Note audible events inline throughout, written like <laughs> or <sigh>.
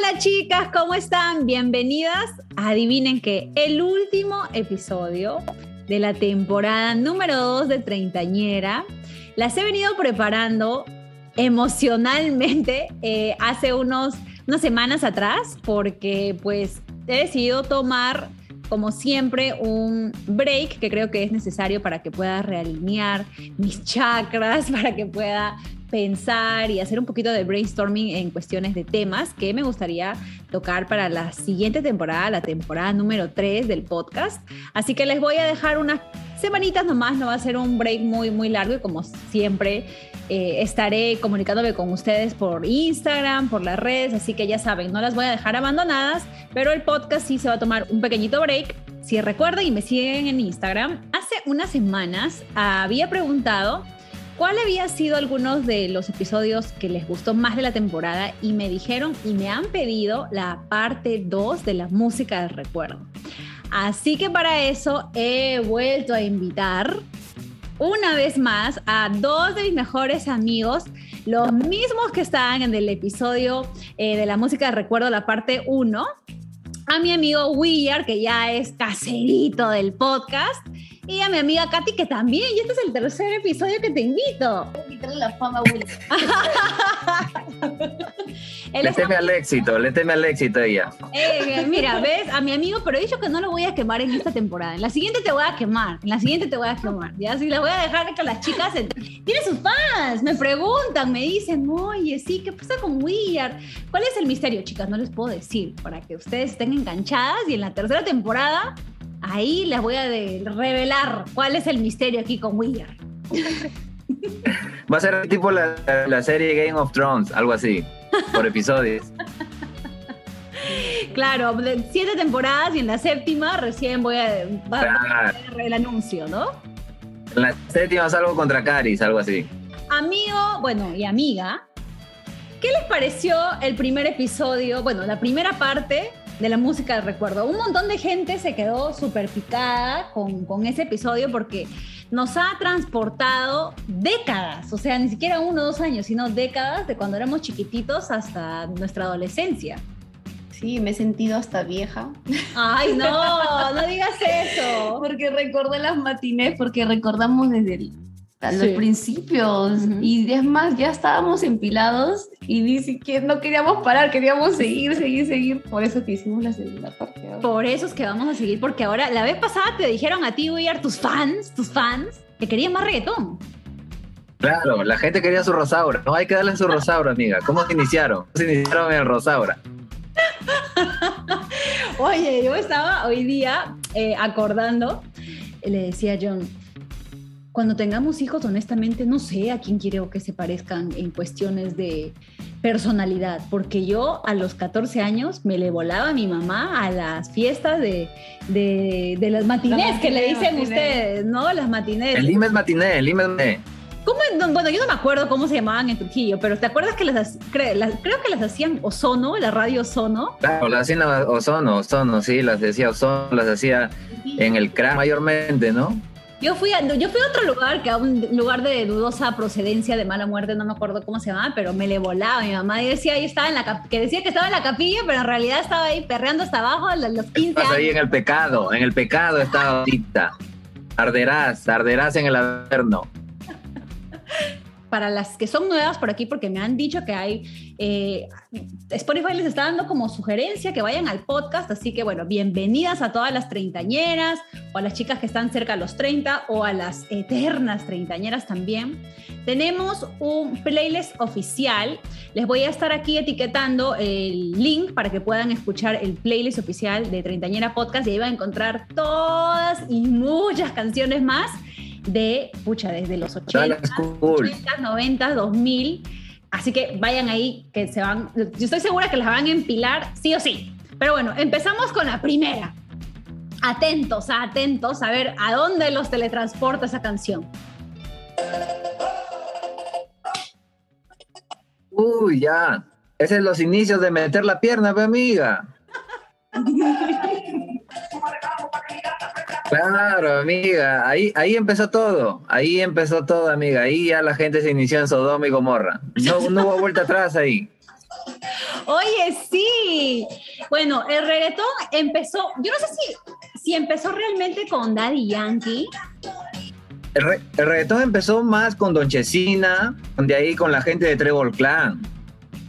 Hola chicas, ¿cómo están? Bienvenidas. Adivinen que el último episodio de la temporada número 2 de Treintañera las he venido preparando emocionalmente eh, hace unos, unas semanas atrás porque pues he decidido tomar como siempre un break que creo que es necesario para que pueda realinear mis chakras, <laughs> para que pueda pensar y hacer un poquito de brainstorming en cuestiones de temas que me gustaría tocar para la siguiente temporada, la temporada número 3 del podcast. Así que les voy a dejar unas semanitas nomás, no va a ser un break muy, muy largo y como siempre eh, estaré comunicándome con ustedes por Instagram, por las redes, así que ya saben, no las voy a dejar abandonadas, pero el podcast sí se va a tomar un pequeñito break. Si recuerdan y me siguen en Instagram, hace unas semanas había preguntado cuál había sido algunos de los episodios que les gustó más de la temporada y me dijeron y me han pedido la parte 2 de la música del recuerdo. Así que para eso he vuelto a invitar una vez más a dos de mis mejores amigos, los mismos que estaban en el episodio eh, de la música de recuerdo, la parte 1, a mi amigo Willard, que ya es caserito del podcast, y a mi amiga Katy, que también, y este es el tercer episodio que te invito. Quitarle la fama a Will. <laughs> le teme al éxito, le teme al éxito ella. Eh, mira, ves, a mi amigo, pero he dicho que no lo voy a quemar en esta temporada. En la siguiente te voy a quemar, en la siguiente te voy a quemar. Ya, sí, la voy a dejar que las chicas... Tiene sus fans, me preguntan, me dicen, oye, sí, ¿qué pasa con Willard? ¿Cuál es el misterio, chicas? No les puedo decir, para que ustedes estén enganchadas y en la tercera temporada Ahí les voy a revelar cuál es el misterio aquí con Willard. Va a ser tipo la, serie Game of Thrones, algo así, por episodios. Claro, siete temporadas y en la séptima recién voy a, va, el anuncio, ¿no? En la séptima salgo contra Caris, algo así. Amigo, bueno, y amiga, ¿qué les pareció el primer episodio? Bueno, la primera parte de la música del recuerdo. Un montón de gente se quedó súper picada con, con, ese episodio porque nos ha transportado décadas, o sea, ni siquiera uno o dos años, sino décadas de cuando éramos chiquititos hasta nuestra adolescencia. Sí, me he sentido hasta vieja. Ay, no, <laughs> no digas eso. Porque recordé las matinés, porque recordamos desde el a los principios. Y es más, ya estábamos empilados y ni siquiera no queríamos parar, queríamos seguir, seguir, seguir. Por eso que hicimos la segunda parte. Por eso es que vamos a seguir, porque ahora, la vez pasada te dijeron a ti, William, tus fans, tus fans, que querían más reggaetón. Claro, la gente quería su Rosaura. No hay que darle su Rosaura, amiga. ¿Cómo se iniciaron? ¿Cómo se iniciaron en Rosaura? <laughs> Oye, yo estaba hoy día eh, acordando, le decía a John, cuando tengamos hijos, honestamente, no sé a quién quiero que se parezcan en cuestiones de personalidad, porque yo a los 14 años me le volaba a mi mamá a las fiestas de, de, las matinés, que le dicen ustedes, ¿no? Las matinés. El Lima es matiné, el Lima es ¿Cómo, bueno, yo no me acuerdo cómo se llamaban en Trujillo, pero ¿te acuerdas que las, creo que las hacían Ozono, la radio Ozono? Claro, las hacían Ozono, Ozono, sí, las decía Ozono, las hacía en el CRA mayormente, ¿no? Yo fui, a, yo fui a otro lugar, que a un lugar de dudosa procedencia, de mala muerte, no me acuerdo cómo se llamaba, pero me le volaba. Mi mamá decía, ahí estaba en la que decía que estaba en la capilla, pero en realidad estaba ahí perreando hasta abajo a los 15 años. ahí en el pecado, en el pecado estaba ahorita. Arderás, arderás en el averno <laughs> para las que son nuevas por aquí, porque me han dicho que hay, eh, Spotify les está dando como sugerencia que vayan al podcast, así que bueno, bienvenidas a todas las treintañeras o a las chicas que están cerca de los 30 o a las eternas treintañeras también. Tenemos un playlist oficial, les voy a estar aquí etiquetando el link para que puedan escuchar el playlist oficial de Treintañera Podcast y ahí van a encontrar todas y muchas canciones más de, pucha, desde los 80, 80, 90, 2000. Así que vayan ahí, que se van, yo estoy segura que las van a empilar sí o sí. Pero bueno, empezamos con la primera. Atentos, atentos, a ver a dónde los teletransporta esa canción. Uy, ya. Ese es los inicios de meter la pierna, mi amiga. <laughs> Claro, amiga, ahí, ahí empezó todo, ahí empezó todo, amiga, ahí ya la gente se inició en Sodoma y Gomorra. No, no hubo vuelta atrás ahí. Oye, sí. Bueno, el reggaetón empezó, yo no sé si, si empezó realmente con Daddy Yankee. El, re, el reggaetón empezó más con Don Chesina, de ahí con la gente de Trevor Clan.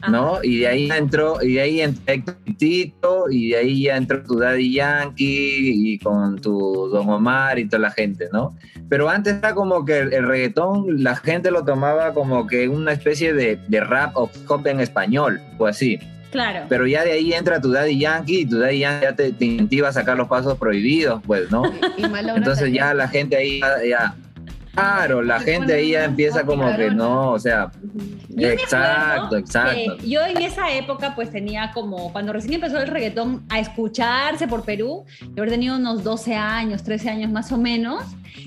¿No? Y de ahí entró, y de ahí entró Tito, y de ahí ya entró tu Daddy Yankee y con tu Don Omar y toda la gente, ¿no? Pero antes era como que el, el reggaetón, la gente lo tomaba como que una especie de, de rap o pop en español, o así. Claro. Pero ya de ahí entra tu Daddy Yankee y tu Daddy Yankee ya te, te incentiva a sacar los pasos prohibidos, pues, ¿no? <laughs> Y Entonces también. ya la gente ahí ya, ya- claro, la gente ahí ya empieza como que no, o sea, Yo exacto, exacto. yo en esa época pues tenía como, cuando recién empezó el reggaetón a escucharse por Perú, yo habría tenido unos 12 años, 13 años más o menos,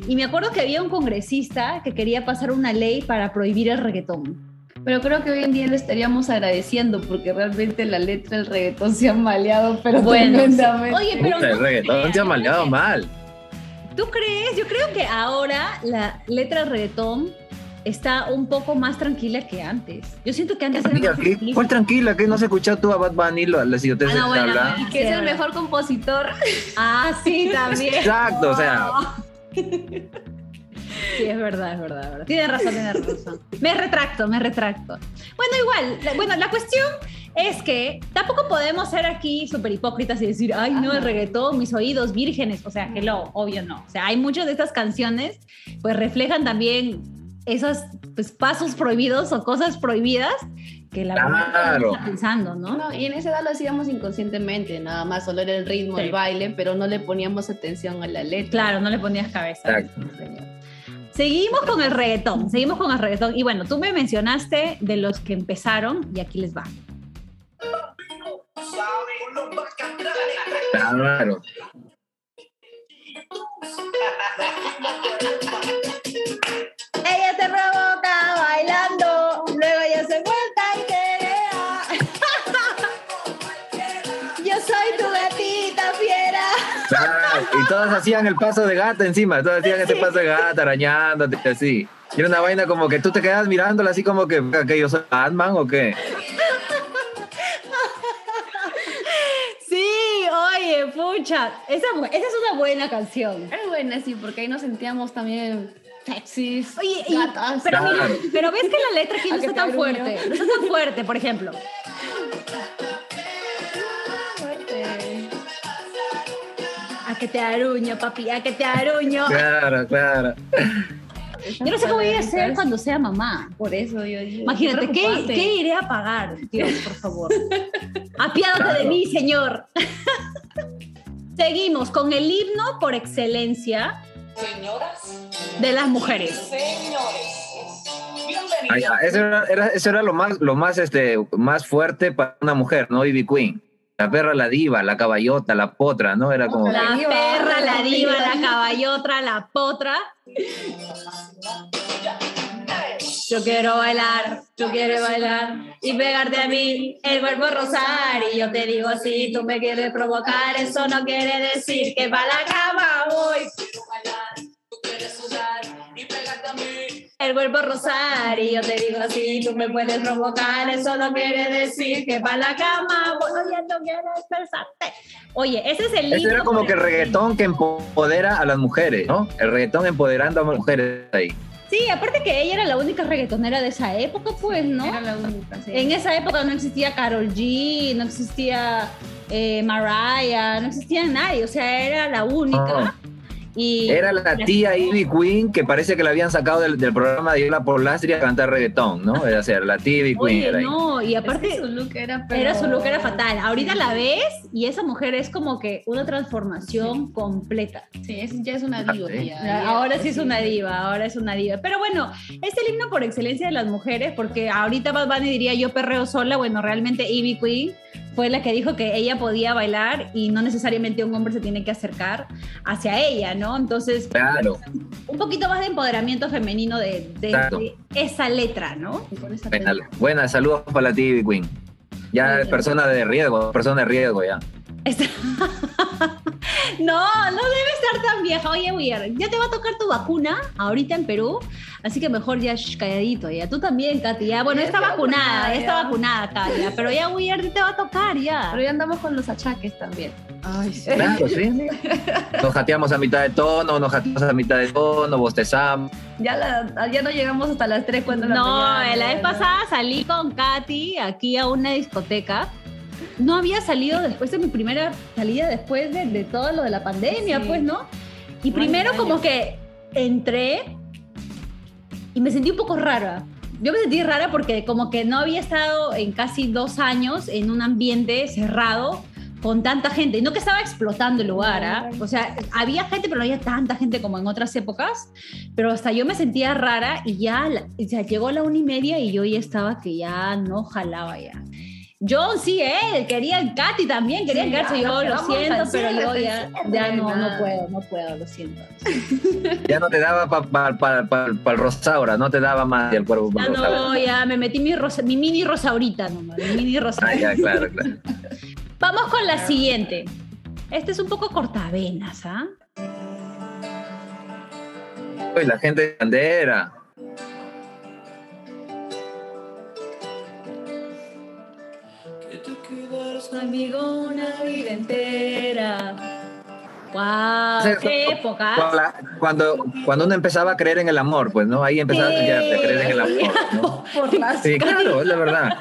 y me acuerdo que había un congresista que quería pasar una ley para prohibir el reggaetón. Pero creo que hoy en día le estaríamos agradeciendo porque realmente la letra del reggaetón se ha maleado, pero Bueno, tremendamente. Oye, pero Puta, el no reggaetón se ha maleado mal. ¿Tú crees? Yo creo que ahora la letra reggaetón está un poco más tranquila que antes. Yo siento que antes era más ¿qué? tranquila. ¿cuál tranquila? ¿Que no has escuchado tú a Bad Bunny lo- las idioteces Ah, no, bueno, habla? bueno. que es el mejor compositor. Ah, sí, también. Exacto, o sea. Sí, es verdad, es verdad, es verdad. Tienes razón, tienes razón. Me retracto, me retracto. Bueno, igual, la- bueno, la cuestión es que tampoco podemos ser aquí súper hipócritas y decir, ay, no, el reggaetón, mis oídos vírgenes. O sea, que lo, obvio no. O sea, hay muchas de estas canciones, pues reflejan también esos pues, pasos prohibidos o cosas prohibidas que la Claro. está pensando, ¿no? No, y en esa edad lo hacíamos inconscientemente, nada más, solo era el ritmo, Sí. el baile, pero no le poníamos atención a la letra. Claro, no le ponías cabeza. Exacto. Seguimos con el reggaetón, seguimos con el reggaetón. Y bueno, tú me mencionaste de los que empezaron y aquí les va. Claro. Y todas hacían el paso de gata encima, todas hacían ese paso de gata, arañándote así. Y era una vaina como que tú te quedas mirándola así como que, que yo soy Batman o qué. <laughs> Sí, oye, pucha, esa, esa es una buena canción. Era buena, sí, porque ahí nos sentíamos también sexys, Oye, y- gatas. pero, mira, pero ves que la letra aquí no está tan fuerte, no está tan fuerte, por ejemplo. Que te aruño, papi, a que te aruño. Claro, claro. Yo no sé cómo voy a hacer cuando sea mamá. Por eso yo digo. Imagínate, ¿qué. ¿qué iré a pagar? Dios, por favor. <laughs> Apiádate de mí, Señor. Seguimos con el himno por excelencia de las mujeres. Ahí está. Eso era, era- eso era lo más, lo más, este, más fuerte para una mujer, ¿no? Ivy Queen. La perra, la diva, la caballota, la potra, ¿no? Era como... La diva, perra, la diva, la <laughs> caballotra, la potra. Yo quiero bailar, yo quiero bailar y pegarte a mí el cuerpo rozar y yo te digo si tú me quieres provocar eso no quiere decir que para la cama voy el cuerpo rozar y yo te digo si tú me puedes provocar eso no quiere decir que para la cama voy oye no quiero expresarte oye ese es el Ese era como que el reggaetón que empodera a las mujeres, ¿no? El reggaetón empoderando a mujeres ahí. Sí, aparte que ella era la única reggaetonera de esa época, pues, ¿no? Era la única, sí. En esa época no existía Carol G, no existía eh, Mariah, no existía nadie, o sea, era la única. Y Era la tía Ivy Queen que parece que la habían sacado del, del programa de Yola Polastri a cantar reggaetón, ¿no? Era ser la tía Ivy Queen Oye, era ahí. no, y Es aparte que su look era, pero- era su look era fatal. Ahorita la ves y esa mujer es como que una transformación completa. Sí, es- ya es una diva. sí. ya, ya, Ahora sí es una diva, ahora es una diva. Pero bueno, es el himno por excelencia de las mujeres, porque ahorita Bad Bunny diría yo perreo sola, bueno, realmente Ivy Queen fue la que dijo que ella podía bailar y no necesariamente un hombre se tiene que acercar hacia ella, ¿no? Entonces, claro. un poquito más de empoderamiento femenino de, esa letra, ¿no? Buenas, saludos para TV Queen. Ya persona de riesgo, persona de riesgo ya. <laughs> <laughs> no, no debe estar tan vieja. Oye, Weir, ya te va a tocar tu vacuna ahorita en Perú, así que mejor ya calladito. Ya tú también, Katy. Ya, bueno, está, vacunada, ya está vacunada, Katy. Pero ya, Weir, te va a tocar ya. Pero ya andamos con los achaques también. Ay, sí. <laughs> Claro, sí. Nos jateamos a mitad de tono, nos jateamos a mitad de tono, bostezamos. Ya, ya no llegamos hasta las 3 cuando No, la vez pasada salí con Katy aquí a una discoteca no había salido después de mi primera salida, después de, todo lo de la pandemia, pues, ¿no? Y primero como que entré y me sentí un poco rara. Yo me sentí rara porque como que no había estado en casi dos años en un ambiente cerrado con tanta gente. No que estaba explotando el lugar, ¿ah? O sea, había gente, pero no había tanta gente como en otras épocas. Pero hasta yo me sentía rara y ya, ya llegó la una y media y yo ya estaba que ya no jalaba ya. John sí, él quería el Katy también, quería el Katy. Yo lo siento, pero yo ya, ya no, no puedo, no puedo, lo siento. <laughs> Ya no te daba para pa, pa, el rosaura, no te daba más el cuerpo ya No, ya me metí mi, rosa, mi mini rosaurita nomás, mi mini rosaurita. Ah, ya, claro, claro. <laughs> Vamos con la siguiente. Este es un poco cortavenas, ¿ah? Uy, la gente de bandera. Amigo una vida entera. ¡Wow! ¡Qué época! Cuando, cuando uno empezaba a creer en el amor, pues, ¿no? Ahí empezaba a creer en el amor, ¿no? <laughs> Por las sí, claro, es la verdad.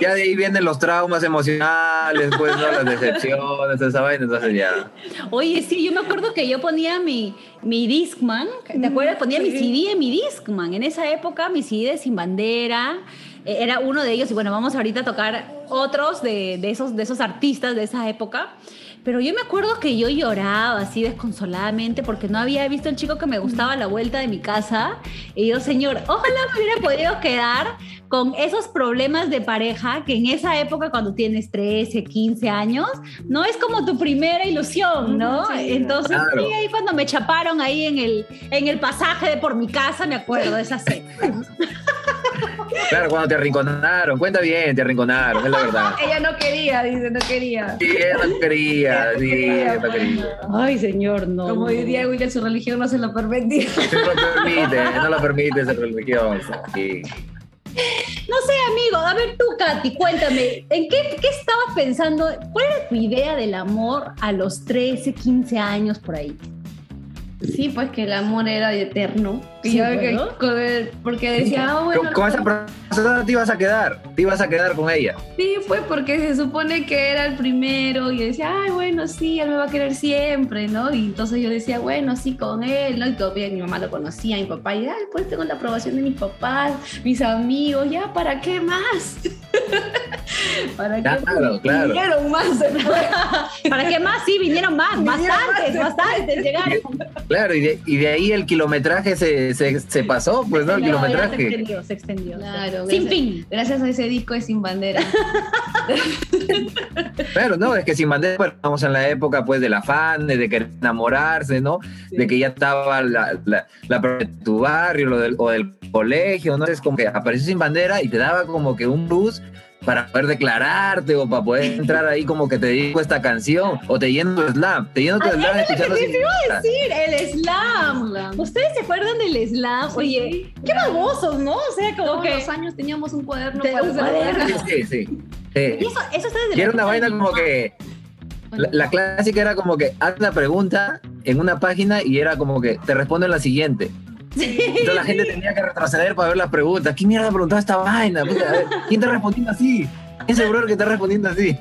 Ya de ahí vienen los traumas emocionales, pues, ¿no? Las decepciones, esa vaina, entonces ya. Oye, sí, yo me acuerdo que yo ponía mi, mi Discman, ¿te acuerdas? Ponía mi CD en mi Discman. En esa época, mi CD Sin Bandera era uno de ellos y bueno, vamos ahorita a tocar otros de, de, esos, de esos artistas de esa época. Pero yo me acuerdo que yo lloraba así desconsoladamente porque no había visto el chico que me gustaba a la vuelta de mi casa. Y yo, señor, ojalá me hubiera podido quedar con esos problemas de pareja que en esa época cuando tienes 13, 15 años, no es como tu primera ilusión, ¿no? Entonces, sí, ahí cuando me chaparon ahí en el, en el pasaje de por mi casa, me acuerdo de esa cena. Claro, cuando te arrinconaron, cuenta bien, te arrinconaron, es la verdad. <laughs> ella no quería, dice, no quería. Sí, ella no quería, sí, ella no quería. Ay, señor, no. Como diría William, su religión no se lo permite. <laughs> No lo permite, no lo permite esa religión. Sí. No sé, amigo, a ver tú, Katy, cuéntame, ¿en qué, qué, estabas pensando? ¿Cuál era tu idea del amor a los 13, 15 años por ahí? Sí, pues que el amor era eterno. Porque decía, ah, bueno. Con, esa persona te ibas a quedar, te ibas a quedar con ella. Sí, pues porque se supone que era el primero y decía, ay, bueno, sí, él me va a querer siempre, ¿no? Y entonces yo decía, bueno, sí, con él, ¿no? Y todavía mi mamá lo conocía, mi papá, y, ay, pues tengo la aprobación de mis papás, mis amigos, ya, ¿para qué más? <laughs> ¿Para qué claro, claro. vinieron más? <laughs> ¿Para qué más? Sí, vinieron más, bastantes, bastantes llegaron. Claro, y de, y de ahí el kilometraje se, se, se pasó, pues, ¿no? El kilometraje. Se extendió, se extendió. Claro, sin fin. Gracias a ese disco de Sin Bandera. <laughs> Claro, no, es que Sin Bandera, bueno, estamos en la época, pues, del afán, de querer enamorarse, ¿no? De que ya estaba la, la, la de tu barrio lo del, o del colegio, ¿no? Es como que apareció Sin Bandera y te daba como que un bus para poder declararte o para poder entrar ahí como que te digo esta canción o te yendo slam, te yendo tu slam escuchando te iba a decir, el slam. ¿Ustedes se acuerdan del slam? Oye, qué babosos, ¿no? O sea, como Todos que los años teníamos un cuaderno para un cuaderno. Sí, sí. sí. Y eso, eso está desde y era una vaina como que la, la, clásica era como que haz una pregunta en una página y era como que te responden la siguiente. Entonces la gente tenía que retroceder para ver las preguntas. ¿Quién mierda preguntaba esta vaina? ¿Quién te respondiendo así? ¿Quién seguro que está respondiendo así?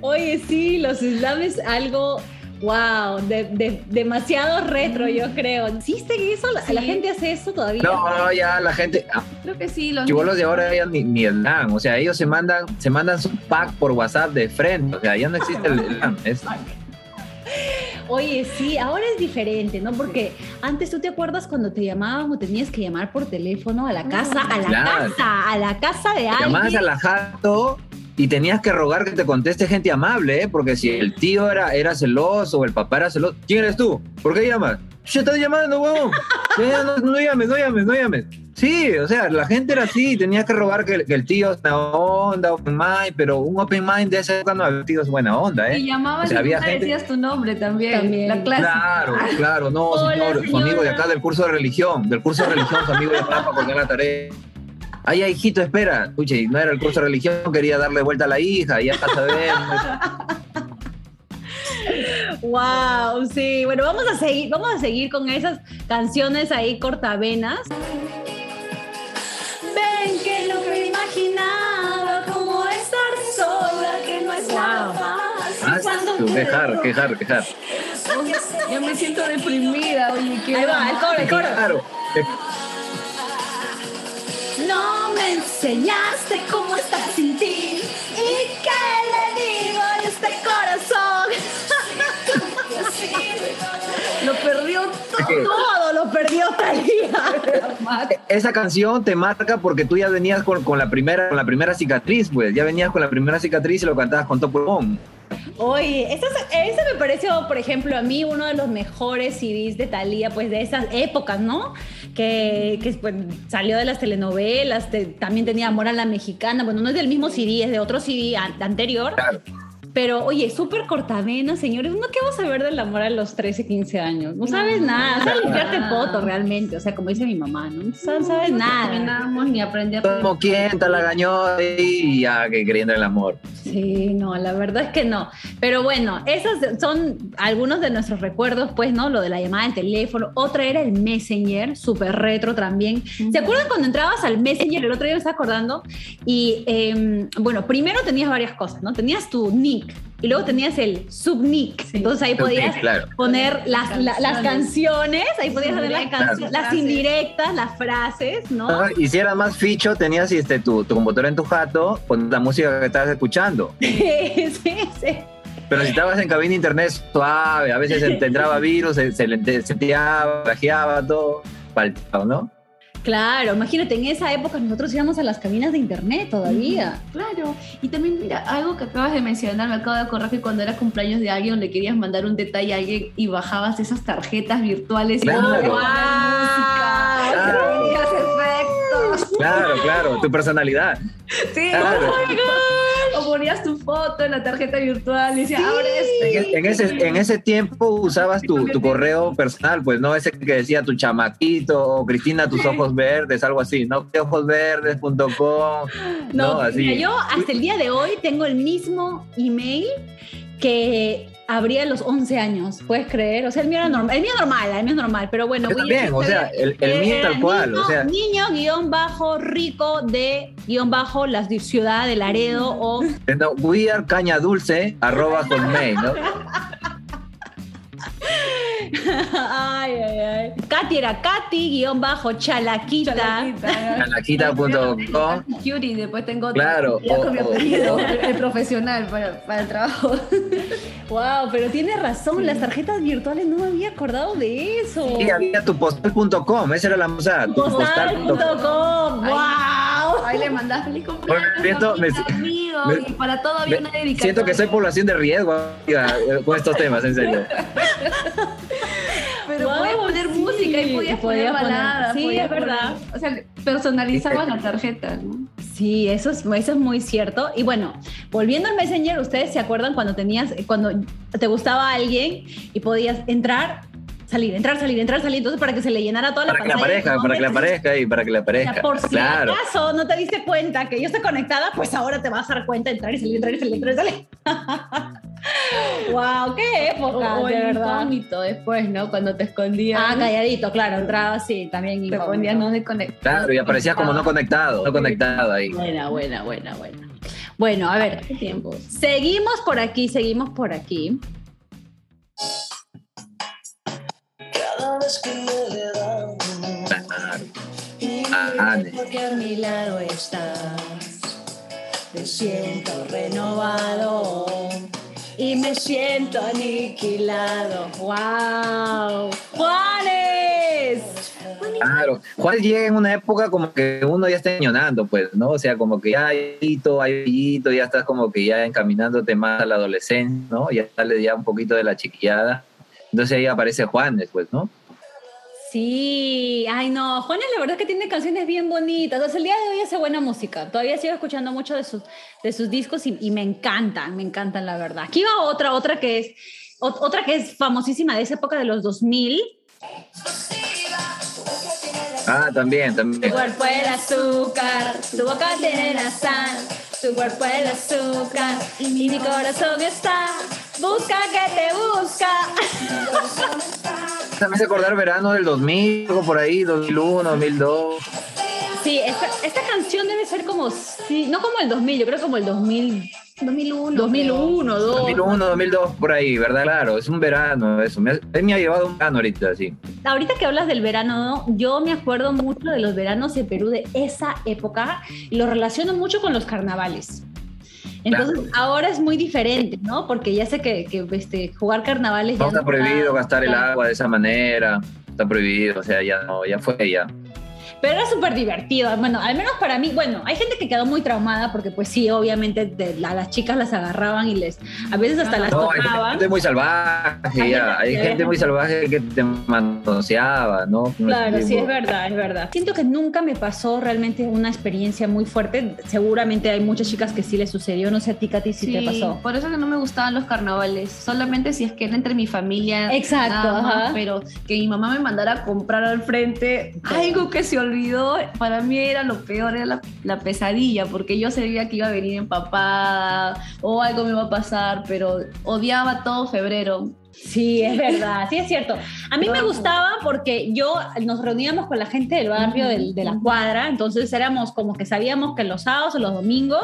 Oye, sí, los slams algo Wow, de, demasiado retro, yo creo. ¿Existe eso? ¿La, ¿La, gente hace eso todavía? No, ya la gente. Ah, creo que sí. Los chivolos de ahora ya ni, ni el LAN. O sea, ellos se mandan, se mandan su pack por WhatsApp de frente. O sea, ya no existe el LAN. Es, <laughs> Oye, sí, ahora es diferente, ¿no? Porque antes tú te acuerdas cuando te llamábamos, tenías que llamar por teléfono a la casa, a la casa, a la casa de alguien. Llamabas a la jato y tenías que rogar que te conteste gente amable, ¿eh? porque si el tío era, era celoso o el papá era celoso, ¿quién eres tú? ¿Por qué llamas? Yo estoy llamando, huevón. No, no, llames, no llames, no llames. Sí, o sea, la gente era así, tenías que rogar que, el tío es buena onda, open mind, pero un open mind de esa época no había tío es buena onda, ¿eh? Y llamabas y había gente... decías tu nombre también, la clase. Claro, <laughs> claro, no, señor, su amigo de acá del curso de religión, del curso de religión, su amigo de acá para poner la tarea. Ay, hijito, espera. Escuche, no era el curso de religión, quería darle vuelta a la hija, ya está ver. Wow, sí. Bueno, vamos a seguir, vamos a seguir con esas canciones ahí cortavenas. Ven que lo que me imaginaba, como estar sola, que no es nada fácil. Quejar, quejar, quejar. Yo me siento deprimida, oye, Ahí va, el coro, el coro. Claro. No me enseñaste cómo estás sin ti. Todo. Lo perdió Talía. Esa canción te marca porque tú ya venías con, con, la primera, con la primera cicatriz, pues. Ya venías con la primera cicatriz y lo cantabas con todo pulmón. Oye, ese me pareció, por ejemplo, a mí uno de los mejores CDs de Thalía, pues de esas épocas, ¿no? Que, que pues, salió de las telenovelas, también tenía Amor a la Mexicana, bueno, no es del mismo CD, es de otro CD anterior. Claro. Pero, oye, súper cortavena, señores. ¿No qué vas a ver del amor a los 13, 15 años? No sabes nada. Sabes limpiarte foto realmente. O sea, como dice mi mamá, ¿no? No sabes, nada. ni aprender. Como quien te la gañó y ya que creyendo en el amor. Sí, no, la verdad es que no. Pero bueno, esos son algunos de nuestros recuerdos, pues, ¿no? Lo de la llamada del teléfono. Otra era el Messenger, súper retro también. ¿Se acuerdan cuando entrabas al Messenger? El otro día me estaba acordando. Y, em, bueno, primero tenías varias cosas, ¿no? Tenías tu nick y luego tenías el subnick. Entonces ahí podías poner las, las, canciones, ahí podías poner las canciones, las indirectas, las frases, ¿no? y si eras más ficho, tenías este, tu, tu computadora en tu jato con la música que estabas escuchando. <laughs> sí, sí. Pero si estabas en cabina internet suave, a veces te entraba virus, se, se, se todo, faltado, ¿no? Claro, imagínate, en esa época nosotros íbamos a las cabinas de internet todavía. claro, y también mira, algo que acabas de mencionar, me acabo de acordar que cuando era cumpleaños de alguien le querías mandar un detalle a alguien y bajabas esas tarjetas virtuales claro. y wow. música, claro. efectos. Claro, claro, tu personalidad. Sí, oh my God ponías tu foto en la tarjeta virtual y decía, abre este. En, ese, en ese tiempo usabas tu, tu, correo personal, pues, ¿no? Ese que decía tu chamaquito o Cristina, tus ojos verdes, algo así, ¿no? Ojosverdes.com. No, no así. yo hasta el día de hoy tengo el mismo email que habría los 11 años, ¿puedes creer? O sea, el mío era normal, el mío normal, el mío normal, pero bueno. También, o sea, el, el mío tal cual, niño, o sea. Niño guion bajo rico de guion bajo la ciudad de Laredo o... No, we are caña dulce arroba mail, ¿no? Ay, ay, ay. Katy era Katy, guion bajo, chalaquita. Chalaquita.com. Cutie, después tengo claro, el, profesional para, para, el trabajo. wow, pero tienes razón, las tarjetas virtuales no me había acordado de eso. Sí, había tu postal.com, esa era la moza. Postal.com, wow. Ahí le mandas feliz cumpleaños. Me, y para todo había una dedicación. Siento que soy población de riesgo con estos temas, en serio. <laughs> Pero wow, poner música y podías poner baladas. Sí, es verdad. o sea, personalizabas la tarjeta, ¿no? Sí, eso es, eso es muy cierto. Y bueno, volviendo al Messenger, ¿ustedes se acuerdan cuando tenías, cuando te gustaba alguien y podías entrar salir, entrar, salir, entrar, salir, entonces para que se le llenara toda la pantalla. Para que le aparezca, para que le aparezca y para que le aparezca. O sea, por si claro. acaso no te diste cuenta que yo estoy conectada, pues ahora te vas a dar cuenta de entrar y salir, entrar y salir, entrar y salir. <laughs> wow, qué época, o, de verdad. incógnito después, ¿no? Cuando te escondías. Ah, calladito, claro, entraba así, también Te ponías no desconectado. Claro, y aparecías como no conectado, no conectado ahí. Buena, buena, buena, buena. Bueno, a ver, ¿Qué tiempos? seguimos por aquí, seguimos por aquí. Y Ah, ne. porque a mi lado estás, me siento renovado y me siento aniquilado. ¡Wow! ¡Juanes! Claro, Juan llega en una época como que uno ya está ñonando, pues, ¿no? O sea, como que ya hay hito, hay hito, ya estás como que ya encaminándote más a la adolescencia, ¿no? Ya sale ya un poquito de la chiquillada. Entonces ahí aparece Juan después, ¿no? Sí, ay no, Juanes la verdad es que tiene canciones bien bonitas, sea, el día de hoy hace buena música, todavía sigo escuchando mucho de sus, de sus discos y, y me encantan, me encantan la verdad. Aquí va otra, otra que es, ot- otra que es famosísima de esa época de los 2000, Ah, también, Tu también. cuerpo el azúcar, tu boca tiene la sal, tu cuerpo el azúcar y mi corazón está, busca que te busca. <laughs> También se acordar verano del 2000, algo por ahí, 2001, 2002. Sí, esta, esta canción debe ser como, sí, no como el 2000, yo creo como el 2000, 2001. 2001, 2. 2001, 2002, por ahí, ¿verdad? Claro, es un verano eso. Me, ha- él me ha llevado un verano ahorita, sí. Ahorita que hablas del verano, yo me acuerdo mucho de los veranos en Perú de esa época y lo relaciono mucho con los carnavales. Entonces, ahora es muy diferente, ¿no? Porque ya sé que, que, este, jugar carnavales No ya está prohibido gastar el agua de esa manera. Está prohibido, o sea, ya no, ya fue ya. Pero era súper divertido. Bueno, al menos para mí, bueno, hay gente que quedó muy traumada porque pues sí, obviamente de- a las chicas las agarraban y les, a veces hasta las No, hay tocaban. gente muy salvaje, Hay ya. gente Hay gente muy salvaje que te manoseaba, ¿no? Claro, sí, es verdad, es verdad. Siento que nunca me pasó realmente una experiencia muy fuerte. Seguramente hay muchas chicas que sí les sucedió. No sé a ti, Katy, si te pasó. por eso que no me gustaban los carnavales. Solamente si es que era entre mi familia. Exacto, más, ajá. Pero que mi mamá me mandara a comprar al frente algo que se olvidó, para mí era lo peor, era la, la pesadilla, porque yo sabía que iba a venir empapada o algo me iba a pasar, pero odiaba todo febrero. Sí, es verdad, sí es cierto. A mí me gustaba porque yo nos reuníamos con la gente del barrio, del- de la cuadra, entonces éramos como que sabíamos que los sábados o los domingos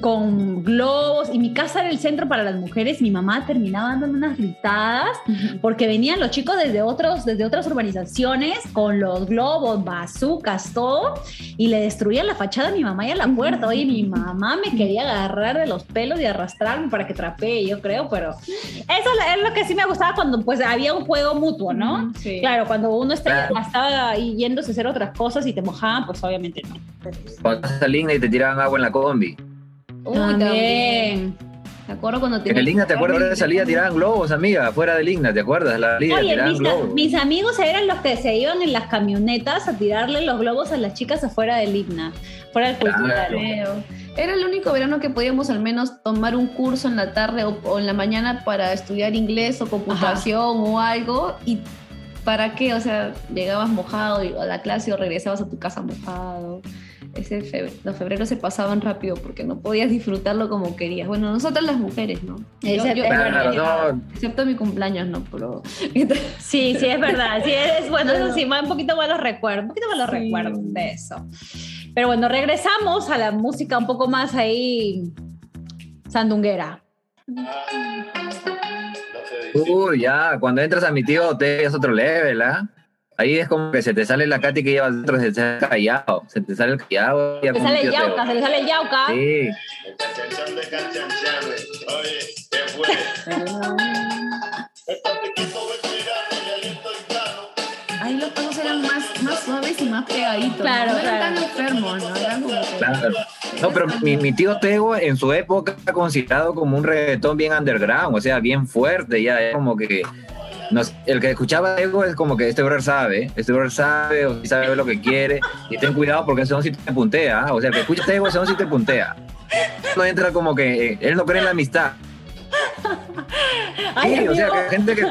con globos y mi casa era el centro para las mujeres, mi mamá terminaba dándome unas gritadas porque venían los chicos desde otros desde otras urbanizaciones con los globos, bazucas, todo y le destruían la fachada a mi mamá y a la puerta. Oye, mi mamá me quería agarrar de los pelos y arrastrarme para que trapee, yo creo, pero eso es lo que sí me gustaba cuando pues había un juego mutuo, ¿no? Sí. Claro, cuando uno Claro. estaba ahí yéndose a hacer otras cosas y te mojaban, pues obviamente no. Cuando estás y te tiraban agua en la combi. Uy, también. Me acuerdo cuando En el Igna, ¿te acuerdas? Ahora de salida tiraban globos, amiga, fuera del Igna, ¿te acuerdas? La Oye, mis, globos. mis amigos eran los que se iban en las camionetas a tirarle los globos a las chicas afuera del Igna, fuera del Claro. cultural. Creo. Era el único verano que podíamos al menos tomar un curso en la tarde o, o en la mañana para estudiar inglés o computación o algo. ¿Y para qué? O sea, llegabas mojado a la clase o regresabas a tu casa mojado. Ese fe- los febreros se pasaban rápido porque no podías disfrutarlo como querías. Bueno, nosotras las mujeres, ¿no? Claro, no, Excepto mi cumpleaños, no, pero... <laughs> Sí, sí, es verdad. Sí, es bueno, eso sí, un poquito malos recuerdos, un poquito malos Sí. recuerdos de eso. Pero bueno, regresamos a la música un poco más ahí sandunguera. Uy, ya, cuando entras a mi tío te es otro level, ¿ah? Ahí es como que se te sale la Katy que llevas dentro, se te sale el callado, se te sale el callado. Se con sale el yauca, se le sale el yauca. Sí, oye, ¿qué fue? Ahí los pasos eran más, más suaves y más pegaditos. Claro, no, eran claro. tan enfermos, ¿no? Eran como que... claro. No, pero mi, mi tío Tego en su época era considerado como un reggaetón bien underground, o sea, bien fuerte, ya, es como que no sé, el que escuchaba Tego es como que este brother sabe, este brother sabe o sabe lo que quiere, y ten cuidado porque ese son sí te puntea, ¿ah? o sea, el que escucha Tego, ese son sí te puntea. No entra como que eh, él no cree en la amistad. Ay, Sí, o sea, que gente que,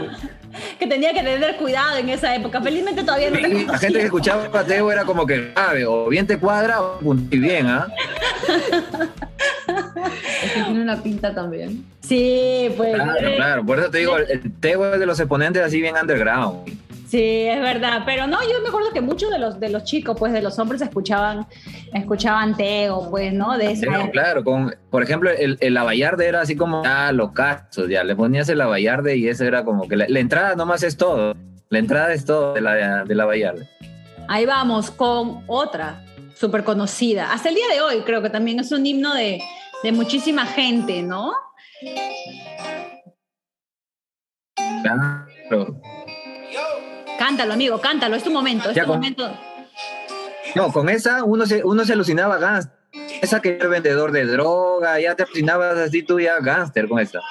que tenía que tener cuidado en esa época. Felizmente todavía no Sí, la gente que escuchaba a Teo era como que sabe, o bien te cuadra o bien, ¿ah? Es que tiene una pinta también. Sí, pues. Claro, eh, claro. Por eso te digo, el, el Teo es de los exponentes así bien underground. Sí, es verdad, pero no, yo me acuerdo que muchos de los de los chicos, pues de los hombres escuchaban escuchaban Tego, pues, ¿no? De esa claro, con, por ejemplo, el, el Lavallarde era así como, ah, los cachos, ya, le ponías el Lavallarde y eso era como que la, la entrada nomás es todo. La entrada es todo de la, de Lavallarde. Ahí vamos con otra súper conocida. Hasta el día de hoy creo que también es un himno de, de muchísima gente, ¿no? Claro. Cántalo, amigo, cántalo, es tu momento, es Ya tu con- momento. No, con esa uno se, uno se alucinaba gánster. Esa que era vendedor de droga, ya te alucinabas así tú ya gánster con esa.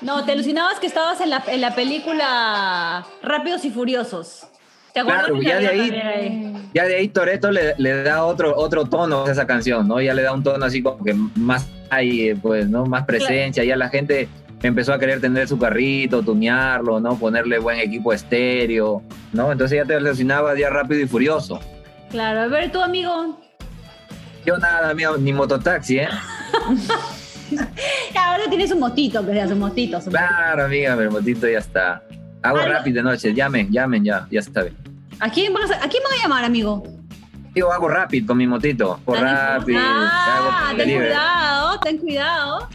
No, te alucinabas que estabas en la, en la película Rápidos y Furiosos. Claro, ya de ahí- ahí? Ya de ahí Toreto le, le da otro, otro tono a esa canción, ¿no? Ya le da un tono así como que más hay, pues, ¿no? Más presencia, ya la gente empezó a querer tener su carrito, tunearlo, ¿no? Ponerle buen equipo estéreo, ¿no? Entonces ya te alucinabas ya rápido y furioso. Claro, a ver, tu amigo. Yo nada, mío, ni mototaxi, ¿eh? <laughs> Ahora tienes un motito, que sea su motito. su Claro, amiga, mi motito ya está. Hago rápido de noche, llamen, llamen ya, ya está bien. ¿A quién, vas a, ¿A quién van a llamar, amigo? Yo hago rápido con mi motito, por rápido. Ah, ten cuidado, ten cuidado.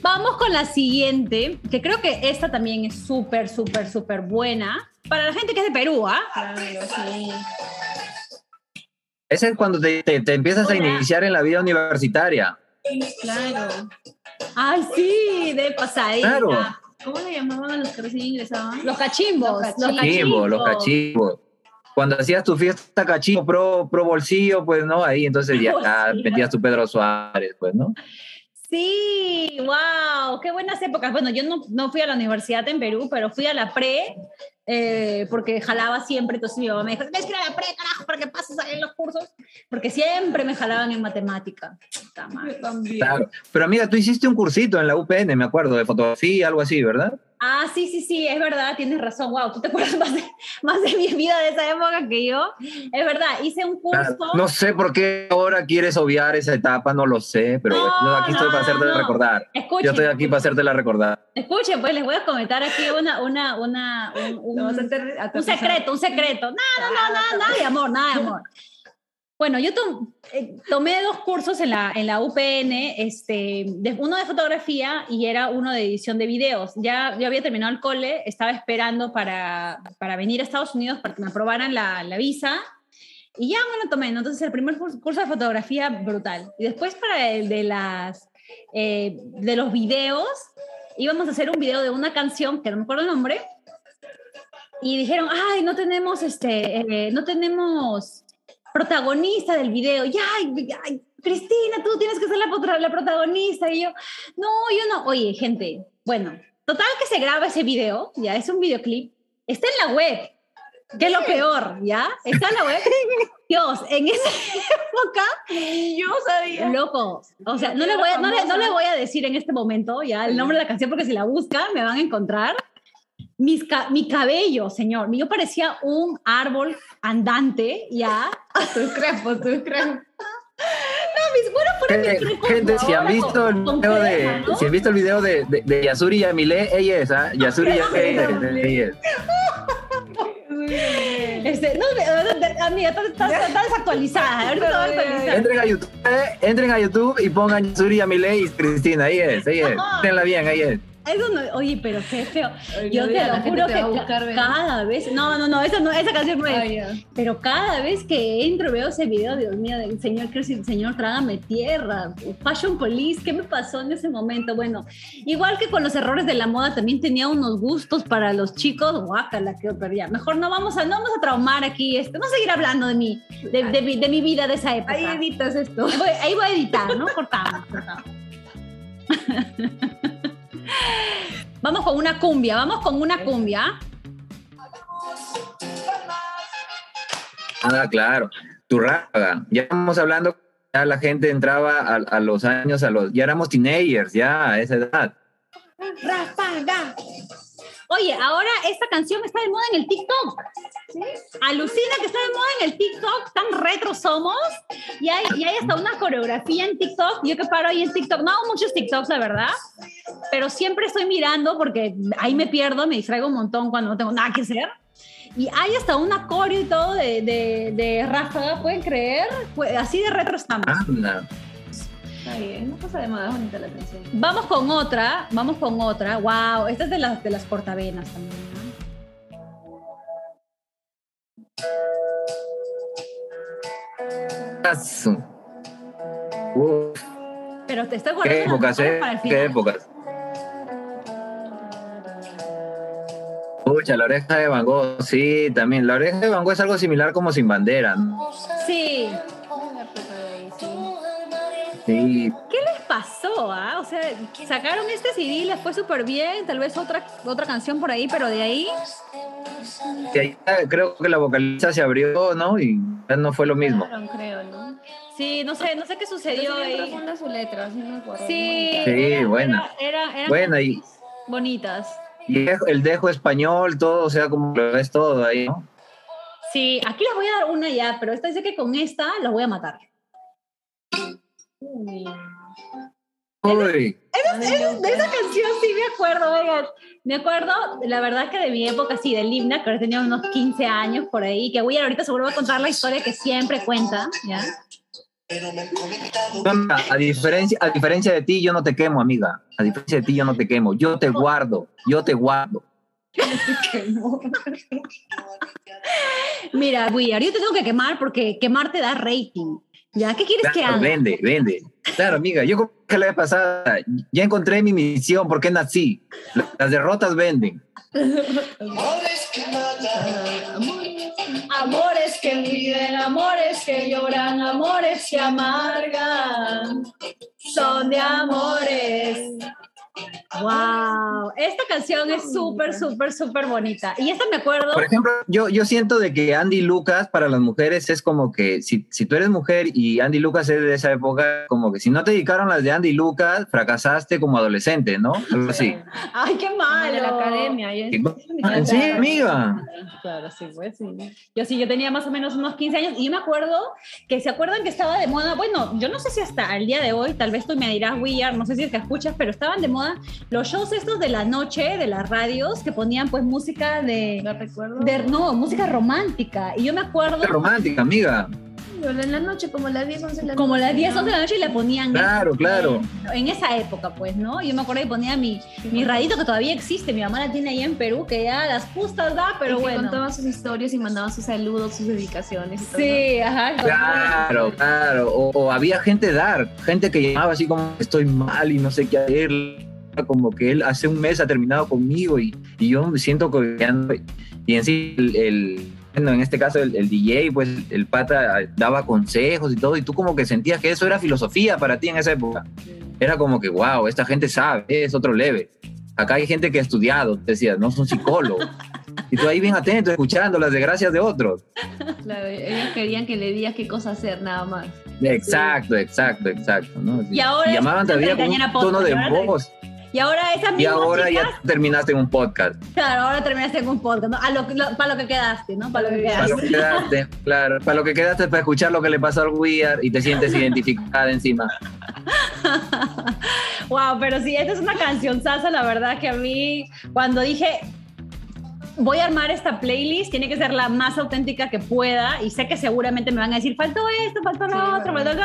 Vamos con la siguiente, que creo que esta también es súper, súper, súper buena. Para la gente que es de Perú, ¿ah? Claro, sí. Ese es cuando te, te- te empiezas a iniciar en la vida universitaria. Claro. Ay, sí, de pasadita. Claro. ¿Cómo le llamaban a los que recién ingresaban? Los cachimbos. Los Los Cachimbo, los cachimbos. Cuando hacías tu fiesta cachimbo pro, pro bolsillo, pues, ¿no? Ahí entonces ya <laughs> ah, metías tu Pedro Suárez, pues, ¿no? Sí, wow, qué buenas épocas. Bueno, yo no, no fui a la universidad en Perú, pero fui a la pre, eh, porque jalaba siempre. Entonces mi mamá me dijo, tienes que ir a la pre, carajo, para que pases ahí en los cursos. Porque siempre me jalaban en matemática. También. Claro. Pero amiga, tú hiciste un cursito en la UPN, me acuerdo, de fotografía, algo así, ¿verdad? Ah, sí, sí, sí, es verdad, tienes razón. Wow, tú te acuerdas <laughs> más de, más de mi vida de esa época que yo. Es verdad, hice un curso. Claro. No sé por qué ahora quieres obviar esa etapa, no lo sé, pero No, yo aquí estoy no, para hacerte no. recordar. Escuchen, Yo estoy aquí para hacértela recordar. escuchen, pues les voy a comentar aquí una, una, una, un, un- un secreto, un secreto. Nada, no, no, nada, nada de amor, nada de amor. Bueno, yo eh, tomé dos cursos en la, en la UPN, este, de- uno de fotografía y era uno de edición de videos. Ya yo había terminado el cole, estaba esperando para, para venir a Estados Unidos para que me aprobaran la, la visa. Y ya lo tomé, ¿no? Entonces el primer curs- curso de fotografía brutal. Y después para el de, las, eh, de los videos, íbamos a hacer un video de una canción, que no me acuerdo el nombre, y dijeron, ay, no tenemos, este, eh, no tenemos protagonista del video. Ya, ay, Cristina, tú tienes que ser la, protagonista. Y yo, no, yo no. Oye, gente, bueno, total que se graba ese video, ya, es un videoclip, está en la web, que es lo peor, ¿ya? Está en la web. <laughs> Dios, en esa época, Yo sabía. loco, o sea, no le, voy a, no, le, no le voy a decir en este momento ya el nombre de la canción porque si la buscan me van a encontrar. Mis ca- mi cabello, señor, yo parecía un árbol andante, ya. Tus crepos, tus crepos. Mis, bueno, fueron mis Gente, si han visto el video de, ¿no? si han visto el video de, de, de Yasuri Yamile, ella es, ¿ah? Yasuri Yamile, ella es. Este, no, amiga, estás desactualizada. Entren a YouTube, eh, entren a YouTube y pongan Yasuri Yamile y Cristina, ahí es, ahí es. Tenla bien, ahí es. Eso no, oye, pero qué feo. Yo no te lo juro te que buscar, cada vez, no, no, no, esa, no, esa canción no es. Ay. Pero cada vez que entro veo ese video, Dios mío, del señor, decir, señor, trágame tierra. Fashion Police, ¿qué me pasó en ese momento? Bueno, igual que con los errores de la moda, también tenía unos gustos para los chicos. Guácala, que pero ya. Mejor no vamos a, no vamos a traumar aquí, este, vamos a seguir hablando de mi, de, de mi, de mi vida de esa época. Ahí editas esto. Ahí voy, ahí voy a editar, ¿no? Cortamos, cortamos. <laughs> Vamos con una cumbia, vamos con una cumbia. Ah, claro. Tu ráfaga. Ya estamos hablando, ya la gente entraba a, a los años, a los, ya éramos teenagers, ya a esa edad. Ráfaga. Oye, ahora esta canción está de moda en el TikTok. Alucina que está de moda en el TikTok, tan retro somos. Y hay, y hay hasta una coreografía en TikTok. Yo que paro ahí en TikTok, no hago muchos TikToks, la verdad, pero siempre estoy mirando porque ahí me pierdo, me distraigo un montón cuando no tengo nada que hacer. Y hay hasta una coreo y todo de, de, de ráfaga, ¿pueden creer? Pues, así de retro estamos. Anda. Está bien, no pasa de moda, es bonita la canción. Vamos con otra, vamos con otra. Wow, esta es de las, de las cortavenas también. ¿no? Uf, Pero te estoy qué guardando las épocas, mejores eh. para el Qué épocas. Uy, Pucha, la oreja de Van Gogh, sí, también. La oreja de Van Gogh es algo similar como sin bandera, ¿no? Sí. Sí, ¿Qué les pasó? ah? O sea, sacaron este CD, les fue súper bien, tal vez otra, otra canción por ahí, pero de ahí. y ahí creo que la vocalista se abrió, ¿no? Y ya no fue lo mismo. Claro, creo, ¿no? Sí, no sé, no sé qué sucedió ahí. profunda su letra, sí me acuerdo. Sí, Sí, era- buena. era- eran Buena, y, bonitas. y el dejo español, todo, o sea, como lo ves todo ahí, ¿no? Sí, aquí les voy a dar una ya, pero esta dice que con esta los voy a matar. Uy. Uy, De esa canción sí me acuerdo, oigan. Me acuerdo, la verdad que de mi época, sí, del himna, que ahora tenía unos 15 años por ahí, que voy ahorita seguro va a contar la historia que siempre cuenta, ¿ya? a diferencia, a diferencia de ti, yo no te quemo, amiga. A diferencia de ti, yo no te quemo. Yo te guardo, yo te guardo. Mira, William, yo te tengo que quemar porque quemar te da rating. ¿Ya? ¿Qué quieres que haga? vende, vende. Claro, amiga, yo como que la vez pasada ya encontré mi misión, ¿por qué nací? Las derrotas venden. Amores que matan, Amores que viven, amores que lloran, amores que amargan, son de amores. Wow, esta canción es súper, súper, súper bonita. Y esta me acuerdo. Por ejemplo, yo, yo siento de que Andy Lucas para las mujeres es como que si, si tú eres mujer y Andy Lucas es de esa época, como que si no te dedicaron las de Andy Lucas, fracasaste como adolescente, ¿no? Algo así. Ay, qué malo. de la academia. Sí, amiga. Claro, sí, pues sí. Yo sí, yo tenía más o menos unos 15 años y yo me acuerdo que se acuerdan que estaba de moda, bueno, yo no sé si hasta el día de hoy, tal vez tú me dirás, Willard, no sé si es que escuchas, pero estaban de moda los shows estos de la noche, de las radios, que ponían pues música de... ¿La recuerdo? de no, música romántica. Y yo me acuerdo Qué romántica, amiga. En la noche, como las 10, 11 de la como noche. las 10, 11 de la noche y la ponían Claro, claro. en esa época, pues, ¿no? Yo me acuerdo que ponía mi, mi radito que todavía existe, mi mamá la tiene ahí en Perú, que ya las justas da, pero y que bueno. contaba sus historias y mandaba sus saludos, sus dedicaciones. y todo, Sí, ajá. Claro, claro. O, o había gente dark, gente que llamaba así como estoy mal y no sé qué hacer. Como que él hace un mes ha terminado conmigo y, y yo me siento no- Y en sí, el, el- bueno, en este caso el, el DJ, pues el pata daba consejos y todo, y tú como que sentías que eso era filosofía para ti en esa época. Era como que, wow, esta gente sabe, es otro leve. Acá hay gente que ha estudiado, decías, no son psicólogos. Y tú ahí bien atento, escuchando las desgracias de otros. Claro, ellos querían que le digas qué cosa hacer, nada más. Exacto, exacto, exacto. ¿no? Y ahora es llamaban todavía con un tono de voz. Y ahora esas Y mismas ahora chicas, ya terminaste en un podcast. claro, ahora terminaste en un podcast, ¿no? A lo, lo- para lo que quedaste, ¿no? Para lo que Para quedaste. lo que quedaste, claro. Para lo que quedaste para escuchar lo que le pasó al Weird y te sientes identificada encima. <laughs> Wow, pero sí, esta es una canción salsa, la verdad que a mí, cuando dije, voy a armar esta playlist, tiene que ser la más auténtica que pueda, y sé que seguramente me van a decir, faltó esto, faltó lo Sí, otro, faltó otro,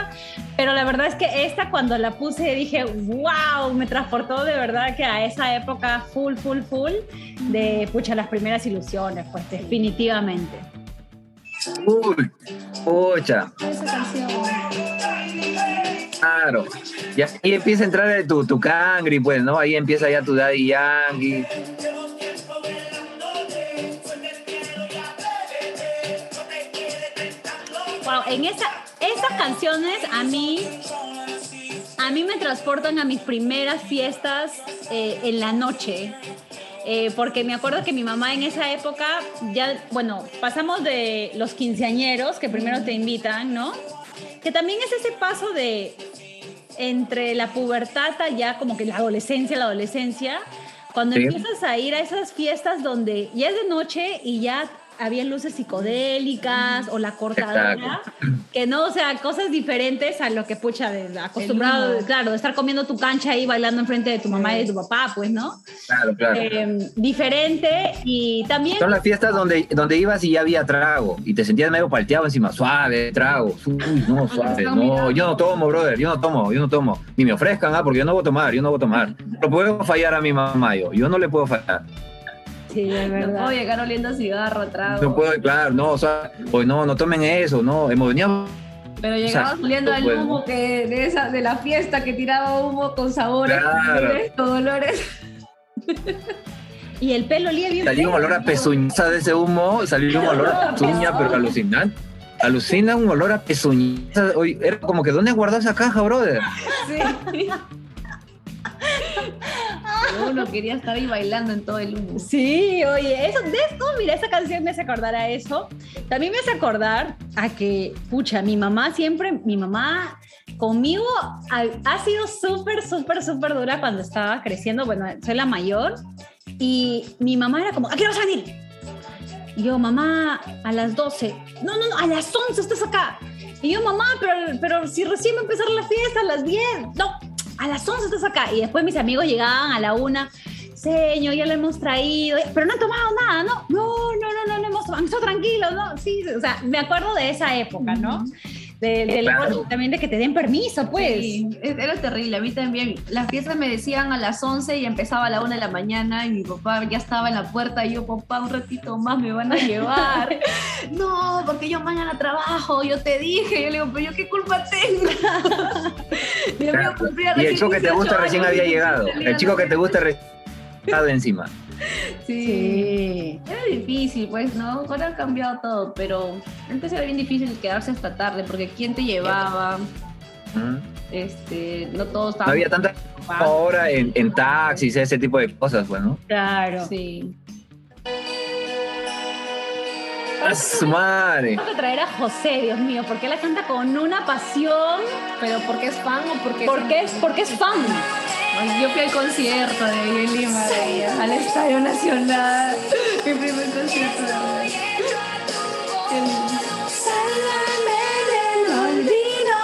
pero la verdad es que esta cuando la puse dije, wow, me transportó de verdad que a esa época full, full, full, de, pucha, las primeras ilusiones, pues definitivamente. Uy, pucha, Esa canción. claro. Y ahí empieza a entrar tu, tu cangri, pues, ¿no? Ahí empieza ya tu Daddy Yankee. Wow, en esa, esas canciones a mí, a mí me transportan a mis primeras fiestas eh, en la noche. Eh, porque me acuerdo que mi mamá en esa época, ya, bueno, pasamos de los quinceañeros, que primero te invitan, ¿no? Que también es ese paso de entre la pubertad ya como que la adolescencia, la adolescencia, cuando Sí. empiezas a ir a esas fiestas donde ya es de noche y ya había luces psicodélicas o la cortadora, que no, o sea, cosas diferentes a lo que pucha de acostumbrado, humo. claro, de estar comiendo tu cancha ahí bailando enfrente de tu mamá y de tu papá, pues, ¿no? Claro, claro. Eh, diferente y también Son las fiestas donde, donde ibas y ya había trago y te sentías medio palteado encima, suave, trago. Uy, no, suave, no, yo no tomo, brother, yo no tomo, yo no tomo. Ni me ofrezcan, ah, porque yo no voy a tomar, yo no voy a tomar. No puedo fallar a mi mamá, yo, yo no le puedo fallar. Sí, es <laughs> No verdad. puedo llegar oliendo a cigarro, trago. No puedo, claro, no, o sea, pues no, no tomen eso, no, hemos venido Pero llegabas Exacto, oliendo al pues, humo que de esa de la fiesta que tiraba humo con sabores, Claro. <laughs> con olores. Y el pelo olía bien Salió un olor a pezuñaza de ese humo, salió un olor a pezuña, pero alucinante. Alucina un olor a pezuñaza. Oye, era como que, ¿dónde guardó esa caja, brother? Sí. <laughs> Uno quería estar ahí bailando en todo el humo. Sí, oye, eso, de esto, mira, esa canción me hace acordar a eso. También me hace acordar a que, pucha, mi mamá siempre, mi mamá conmigo ha, ha sido súper, súper, súper dura cuando estaba creciendo. Bueno, soy la mayor y mi mamá era como, ¿a qué vas a venir? Y yo, mamá, a las 12. No, no, no, a las 11 estás acá. Y yo, mamá, pero, pero si recién va a empezar la fiesta a las 10. No, a las 11 estás acá. Y después mis amigos llegaban a la una. Señor, ya lo hemos traído, pero no han tomado nada, ¿no? No, no, no, no, no hemos tomado, han tranquilos, ¿no? Sí, o sea, me acuerdo de esa época, ¿no? De, del- Claro. también de que te den permiso, pues. Sí, era terrible. A mí también. Las fiestas me decían a las 11 y empezaba a la 1 de la mañana y mi papá ya estaba en la puerta y yo, papá, un ratito más me van a llevar. <laughs> no, porque yo mañana trabajo, yo te dije. Yo le digo, pero yo qué culpa tengo. <laughs> Y el recién chico que te 18 gusta recién había llegado. El chico que te gusta recién estado encima. <laughs> Sí. Sí. Era difícil, pues, ¿no? Ahora ha cambiado todo, pero antes era bien difícil quedarse hasta tarde porque quién te llevaba, ¿Mm? este, no todos No estaban había tanta ahora en, en taxis, ese tipo de cosas, pues, ¿no? Claro. Sí. ¡A su madre! Tengo que traer a José, Dios mío, porque la canta con una pasión. Pero porque es fan o porque Porque es, porque es fan. Ay, Yo fui al concierto de ella en Lima, de ella, al Estadio Nacional. Mi primer concierto de ella. Sálvame del olvido,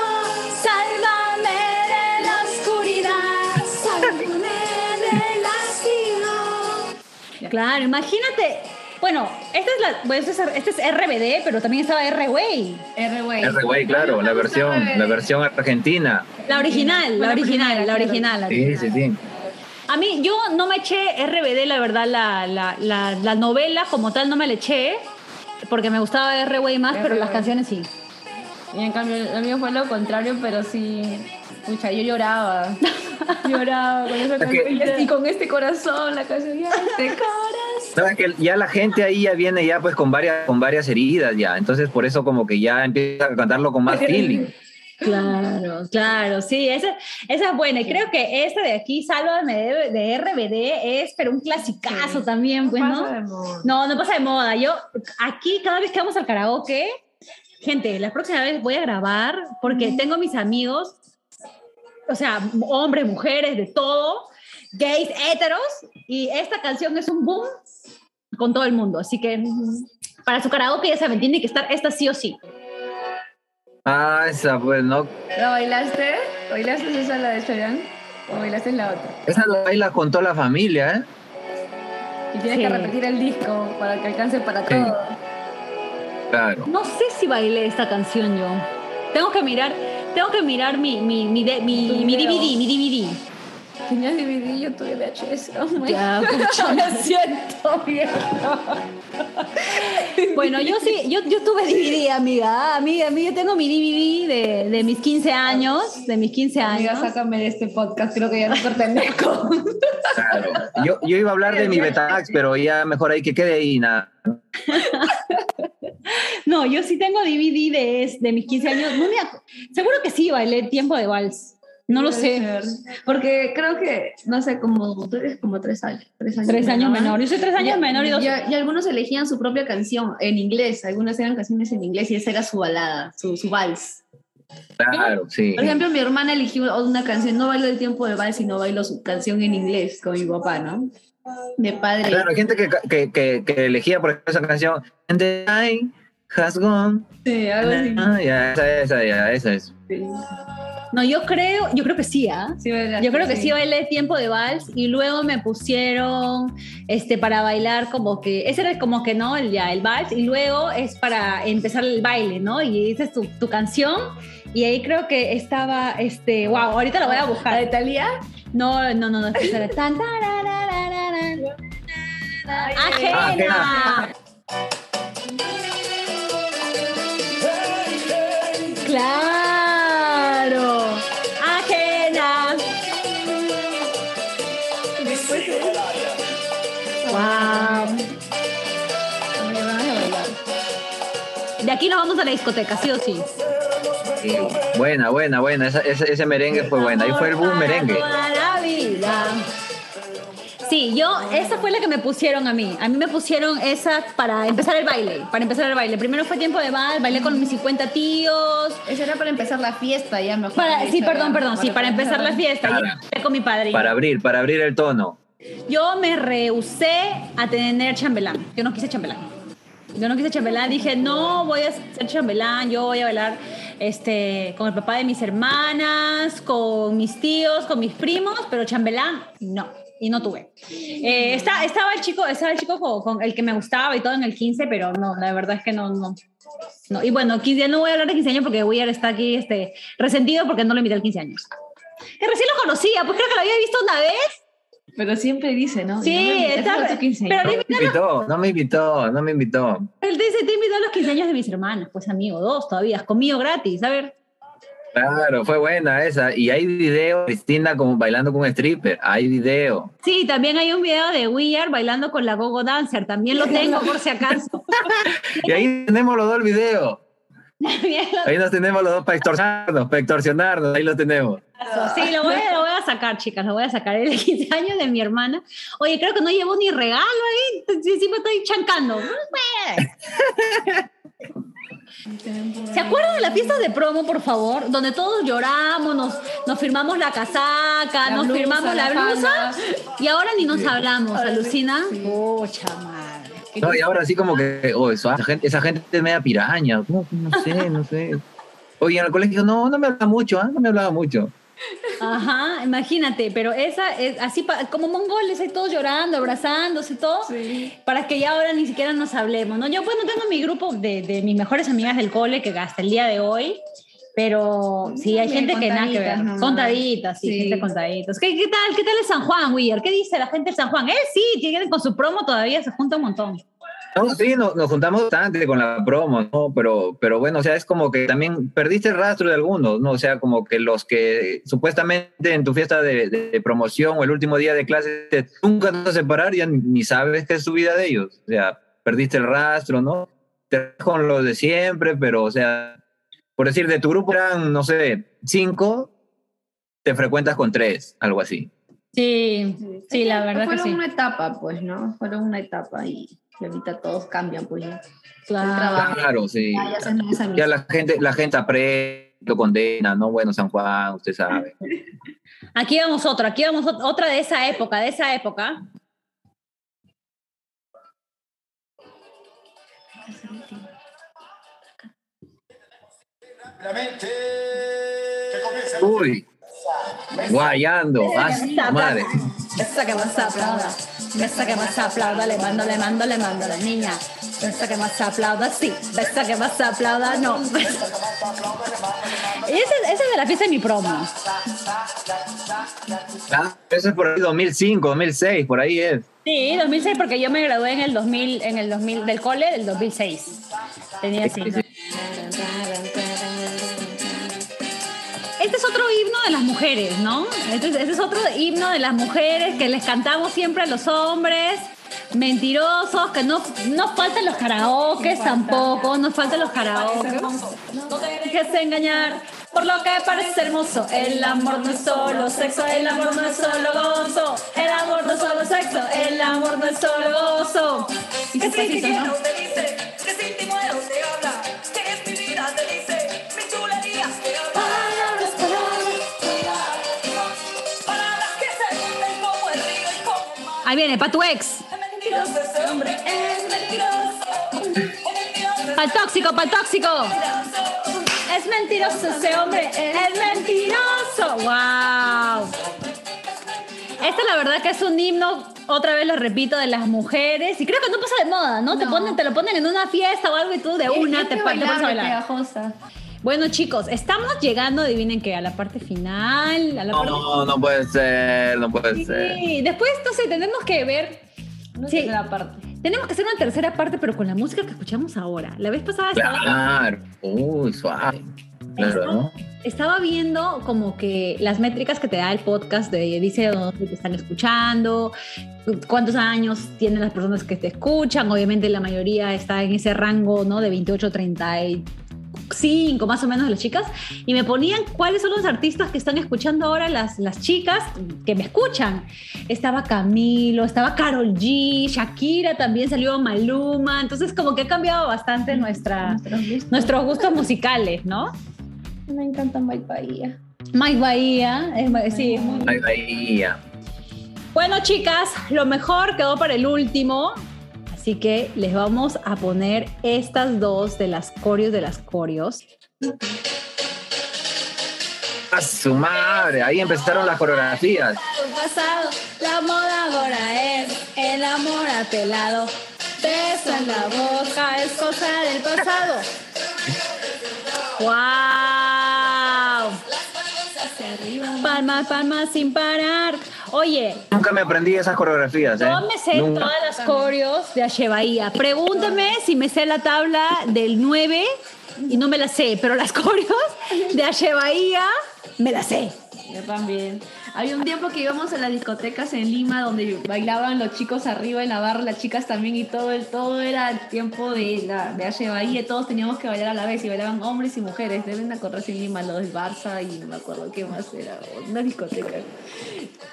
sálvame de la oscuridad, sálvame del hastío. Claro, imagínate. Bueno, esta es la, este, es, este es RBD, pero también estaba R-Way. R-Way. R-Way, claro, la versión, la versión argentina. La original, la La original, la original. la Sí, original. sí, sí. A mí, yo no me eché RBD, la verdad, la, la, la, la novela como tal no me la eché, porque me gustaba R-Way más, pero las canciones sí. Y en cambio, el mío fue lo contrario, pero sí. Pucha, yo lloraba. <laughs> lloraba con esa. Y con este corazón, la canción. Y este <laughs> corazón. Sabes que ya la gente ahí ya viene ya pues con varias, con varias heridas ya, entonces por eso como que ya empieza a cantarlo con más feeling. Claro, claro, sí, esa, esa es buena. Y creo que esta de aquí, Sálvame de, de RBD, es pero un clasicazo Sí. también, pues, Pasa ¿no? de moda. No, no pasa de moda. Yo aquí, cada vez que vamos al karaoke, gente, la próxima vez voy a grabar porque tengo mis amigos, o sea, hombres, mujeres, de todo, gays, heteros, y esta canción es un boom con todo el mundo. Así que mm, para su karaoke, ya saben, tiene que estar esta sí o sí. Ah, esa pues, ¿no? ¿La bailaste? ¿Bailaste esa la de Chayanne? ¿O bailaste la otra? Esa la baila con toda la familia, ¿eh? Y tienes Sí. que repetir el disco para que alcance para Sí. todo. Claro. No sé si bailé esta canción yo. Tengo que mirar, tengo que mirar mi, mi, mi, de- mi, mi. DVD, mi DVD. Tenías DVD, yo tuve VHS. Oh my Ya, pucha, <laughs> lo siento, viejo. Bueno, yo sí, yo, yo tuve DVD, amiga. Amiga, amiga, yo tengo mi DVD de, de mis 15 años, de mis 15 Amiga, años. sácame de este podcast, creo que ya no pertenezco. Claro. Yo, yo iba a hablar de mi Betamax, pero ya mejor ahí que quede ahí nada. No, yo sí tengo DVD de, de mis 15 años. No me Seguro que sí bailé Tiempo de Vals. No lo sé. Porque creo que, no sé, como tú eres como tres años. Tres años, Tres años menor. Yo soy tres años Y- menor y dos. Y, y algunos elegían su propia canción en inglés. Algunas eran canciones en inglés y esa era su balada, su, su vals. Claro, sí. Por ejemplo, mi hermana eligió una canción, no bailo el tiempo de vals, sino bailo su canción en inglés con mi papá, ¿no? De padre. Claro, hay gente que, que, que, que elegía por ejemplo esa canción And the night has gone. Sí, algo así. Ah, ya, esa, esa, ya, esa es. Sí. No, yo creo, yo creo que sí, ¿ah? Sí, bailaste, Yo creo que sí bailé tiempo de vals y luego me pusieron este para bailar como que ese era como que no el ya el vals y luego es para empezar el baile, ¿no? Y esa es tu, tu canción y ahí creo que estaba este wow, ahorita lo voy a ¿La de buscar. Thalía? No, no, no, no, era tan <laughs> ajena. Ajena. Claro. Aquí nos vamos a la discoteca, sí o sí. Sí, Buena, buena, buena. Esa- ese, ese merengue fue buena. Ahí fue el boom merengue. Sí, yo, esa fue la que me pusieron a mí. A mí me pusieron esa para empezar el baile. Para empezar el baile. Primero fue tiempo de vals, bailé con mis 50 tíos. Eso era para empezar la fiesta, ya mejor. Para, sí, dicho, perdón, perdón, sí, para empezar la fiesta. Empecé con mi padre. Para abrir, para abrir el tono. Yo me rehusé a tener chambelán. Yo no quise chambelán. Yo no quise chambelán. Dije, no voy a ser chambelán. Yo voy a bailar este, con el papá de mis hermanas, con mis tíos, con mis primos, pero chambelán, no. Y no tuve. Eh, está, estaba el chico, estaba el chico con, con el que me gustaba y todo en el 15, pero no, la verdad es que no, no. no. Y bueno, 15, no voy a hablar de 15 años porque Weir está aquí este, resentido porque no lo invité al 15 años. Que recién lo conocía, pues creo que lo había visto una vez Pero siempre dice, ¿no? Sí, Yo me- está- es otro 15 pero. No me invitó, no me invitó, no me invitó. Él dice, te invitó a los 15 años de mis hermanas, pues amigo, dos todavía, conmigo gratis, a ver. Claro, fue buena esa. Y hay video, Cristina como bailando con un stripper. Hay video. Sí, también hay un video de We Are bailando con la Gogo Dancer, también lo tengo por si acaso. <laughs> Y ahí tenemos los dos el video. Ahí nos tenemos los dos para extorsionarnos, para extorsionarnos. Ahí lo tenemos. Sí, lo voy, a, lo voy a sacar, chicas, lo voy a sacar. El <laughs> 15 años de mi hermana. Oye, creo que no llevo ni regalo ahí, sí, sí me estoy chancando. ¿Se acuerdan de las fiestas de promo, por favor? Donde todos lloramos, nos, nos firmamos la casaca, La nos blusa, firmamos la la blusa y ahora ni nos hablamos, ¿alucina? Pucha madre. No, y ahora sí como que, oh, eso, esa, gente, esa gente es media piraña. No, no sé, no sé. Oye, en el colegio no, no me hablaba mucho, ¿ah? no me hablaba mucho. Ajá, imagínate, pero esa es así como mongoles, ahí todos llorando, abrazándose, todo, para que ya ahora ni siquiera nos hablemos, ¿no? Yo, bueno, tengo mi grupo de, de mis mejores amigas del cole que hasta el día de hoy, pero sí, hay Bien, gente que nada que ver. contaditas nomás. Contaditas, sí, Sí. gente contaditas. ¿Qué, ¿Qué tal? ¿Qué tal el San Juan, Weir? ¿Qué dice la gente de San Juan? Eh, sí, tienen con su promo todavía, se junta un montón. No, sí, nos, nos juntamos bastante con la promo, ¿no? Pero, pero bueno, o sea, es como que también perdiste el rastro de algunos, ¿no? O sea, como que los que supuestamente en tu fiesta de, de promoción o el último día de clase te- nunca te vas a separar, ya ni, sabes qué es su vida de ellos. O sea, perdiste el rastro, ¿no? Te con los de siempre, pero, o sea, por decir, de tu grupo eran, no sé, cinco, te frecuentas con tres, algo así. Sí, sí, la verdad que Fueron sí. una etapa, pues, ¿no? Fueron una etapa y, y ahorita todos cambian, pues ya. Claro. Claro, sí. Ya, la gente, la gente aprende, lo condena, ¿no? Bueno, San Juan, usted sabe. <laughs> Aquí vamos otro, aquí vamos ot- otra de esa época, de esa época. Que. Uy, guayando, ah, madre. Esa que más aplauda, Besa que más aplauda, le mando, le mando, le mando a la niña. Besa que más aplauda, sí. Besa que más aplauda, no. Besa. Esa, esa me la fiesta de mi promo. Ah, eso es por ahí 2005, 2006, por ahí es. Sí, 2006 porque yo me gradué en el 2000, en el 2000 del cole del 2006. Tenía 5 es otro himno de las mujeres, ¿no? Este es, este es otro himno de las mujeres que les cantamos siempre a los hombres. Mentirosos, que no nos faltan los karaokes tampoco, nos faltan los karaokes. No te dejes engañar por lo que parece hermoso. El amor no es solo sexo, el amor no es solo gozo. El amor no es solo sexo, el amor no es solo gozo. Y Que si despacito, quiero ¿no? te dice, que si te muero te habla, Ahí viene, pa' tu ex. Es mentiroso ese hombre, es mentiroso. Pa'l tóxico, pa'l tóxico. Es mentiroso ese hombre, es mentiroso. ¡Wow! Esta la verdad que es un himno, otra vez lo repito, de las mujeres. Y creo que no pasa de moda, ¿no? Te, ponen, te lo ponen en una fiesta o algo y tú de una te, te pones a bailar. pegajosa. Bueno, chicos, estamos llegando, adivinen qué, a la parte final. A la parte... No, no puede ser, no puede ser. Sí, después, no sé, tenemos que ver. No Sí. parte. Tenemos que hacer una tercera parte, pero con la música que escuchamos ahora. La vez pasada estaba. Claro, uy, suave. Claro, ¿no? estaba viendo como que las métricas que te da el podcast, de, dice dónde te están escuchando, cuántos años tienen las personas que te escuchan, obviamente la mayoría está en ese rango, ¿no? De 28 a 35 más o menos de las chicas, y me ponían cuáles son los artistas que están escuchando ahora las, las chicas que me escuchan. Estaba Camilo, estaba Carol G, Shakira también salió Maluma, entonces como que ha cambiado bastante nuestra, Nuestros gustos. nuestros gustos musicales, ¿no? Me encanta Mike Bahía. Mike Bahía, es- sí, es muy- Ay, Bahía. Bueno, chicas, lo mejor quedó para el último. Así que les vamos a poner estas dos de las corios de las corios. A su madre, ahí empezaron las coreografías. pasado, la moda ahora es el amor apelado. Beso en la boca es cosa del pasado. ¡Wow! Palmas, palmas sin parar. Oye, Nunca me aprendí esas coreografías, ¿eh? Yo me sé Nunca. todas las coreos de Ashe Bahía. Pregúntame si me sé la tabla del 9 y no me la sé, pero las <laughs> coreos de Ashe Bahía me las sé. Yo también. Había un tiempo que íbamos a las discotecas en Lima donde bailaban los chicos arriba en la barra, las chicas también y todo el todo era el tiempo de la de H. Bahía, todos teníamos que bailar a la vez y bailaban hombres y mujeres. Deben de acordarse en Lima los del Barça y no me acuerdo qué más era, una discoteca.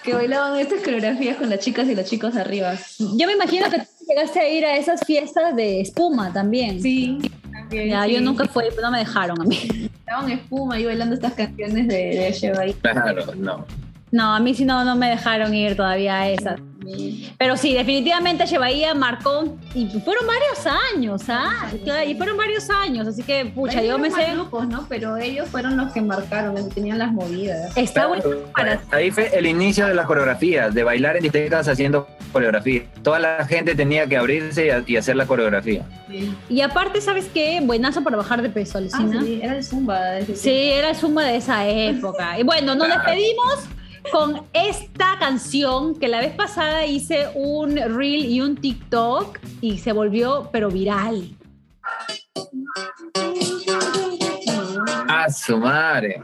Que bailaban estas coreografías con las chicas y los chicos arriba. Yo me imagino que tú llegaste a ir a esas fiestas de espuma también. Sí. también, Ya, sí. yo nunca fui, no me dejaron a mí. <laughs> Estaban espuma y bailando estas canciones de, de. Claro, no. No, a mí sí no, no me dejaron ir todavía a esas. Pero sí, definitivamente Ashe Bahía marcó, y fueron varios años, ¿ah? Y fueron varios años, así que, pucha, yo me sé... grupos, ¿no? Pero ellos fueron los que marcaron, los que tenían las movidas. Está bueno para Ahí fue el inicio de las coreografías, de bailar en discotecas haciendo coreografía. Toda la gente tenía que abrirse y, hacer la coreografía. Y aparte, ¿sabes qué? Buenazo para bajar de peso, Ah, Alucina. sí, era el Zumba. de Sí, era el zumba de esa época. Y bueno, nos despedimos con esta canción que la vez pasada hice un reel y un TikTok y se volvió pero viral. A su madre.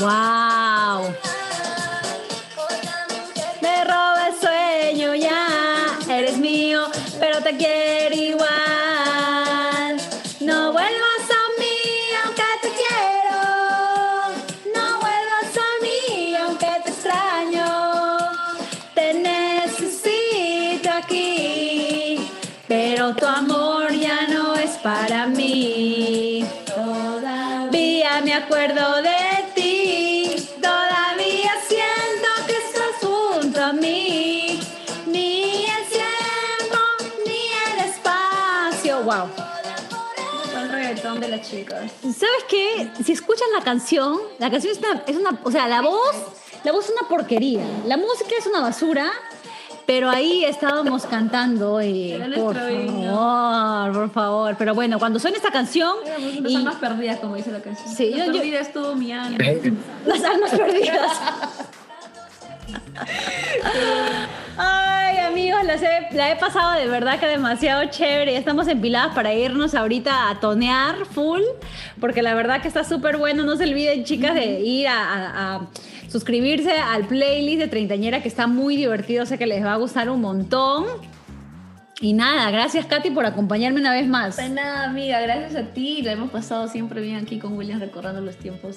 ¡Wow! Acuerdo de ti, todavía siento que estás junto a mí. Ni el tiempo ni el espacio. Wow. Fue el reggaetón de las chicas. ¿Sabes qué? Si escuchas la canción, la canción es una, es una- o sea, la voz, la voz es una porquería. La música es una basura, pero ahí estábamos cantando y Era por favor, por favor. Pero bueno, cuando suena esta canción Éramos unas y almas perdidas, como dice la canción. Sí, La yo- yo- perdida es todo mi alma. las almas perdidas. Ay, amigos, las he- la he pasado de verdad que demasiado chévere. Ya estamos empiladas para irnos ahorita a tonear full, porque la verdad que está súper bueno. No se olviden, chicas, de ir a, a- a suscribirse al playlist de Treintañera, que está muy divertido. Sé que les va a gustar un montón. Y nada, gracias, Katy, por acompañarme una vez más. De nada, amiga, gracias a ti. La hemos pasado siempre bien aquí con William recordando los tiempos.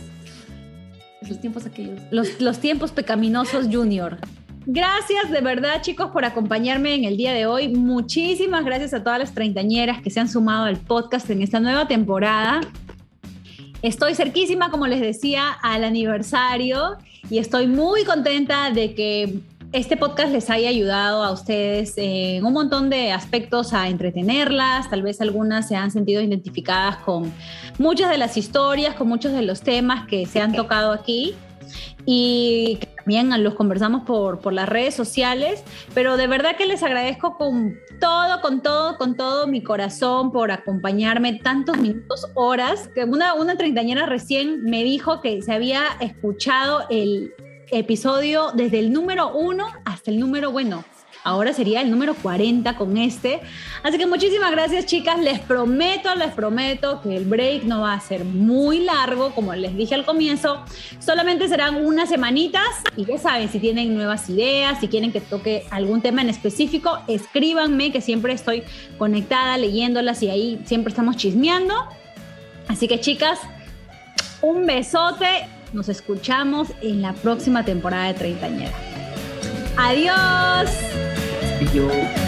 Los tiempos aquellos. los, los tiempos pecaminosos junior. Gracias de verdad chicos por acompañarme en el día de hoy. Muchísimas gracias a todas las treintañeras que se han sumado al podcast en esta nueva temporada. Estoy cerquísima, como les decía, al aniversario y estoy muy contenta de que este podcast les haya ayudado a ustedes en un montón de aspectos a entretenerlas. Tal vez algunas se han sentido identificadas con muchas de las historias, con muchos de los temas que se han tocado aquí y que también los conversamos por, por las redes sociales, pero de verdad que les agradezco con todo, con todo, con todo mi corazón por acompañarme tantos minutos, horas, que una, una treintañera recién me dijo que se había escuchado el episodio desde el número uno hasta el número, bueno, ahora sería el número 40 con este. Así que muchísimas gracias chicas, les prometo, les prometo que el break no va a ser muy largo, como les dije al comienzo, solamente serán unas semanitas y ya saben, si tienen nuevas ideas, si quieren que toque algún tema en específico, escríbanme que siempre estoy conectada leyéndolas y ahí siempre estamos chismeando. Así que chicas, un besote. Nos escuchamos en la próxima temporada de Treintañera. Adiós. Y yo-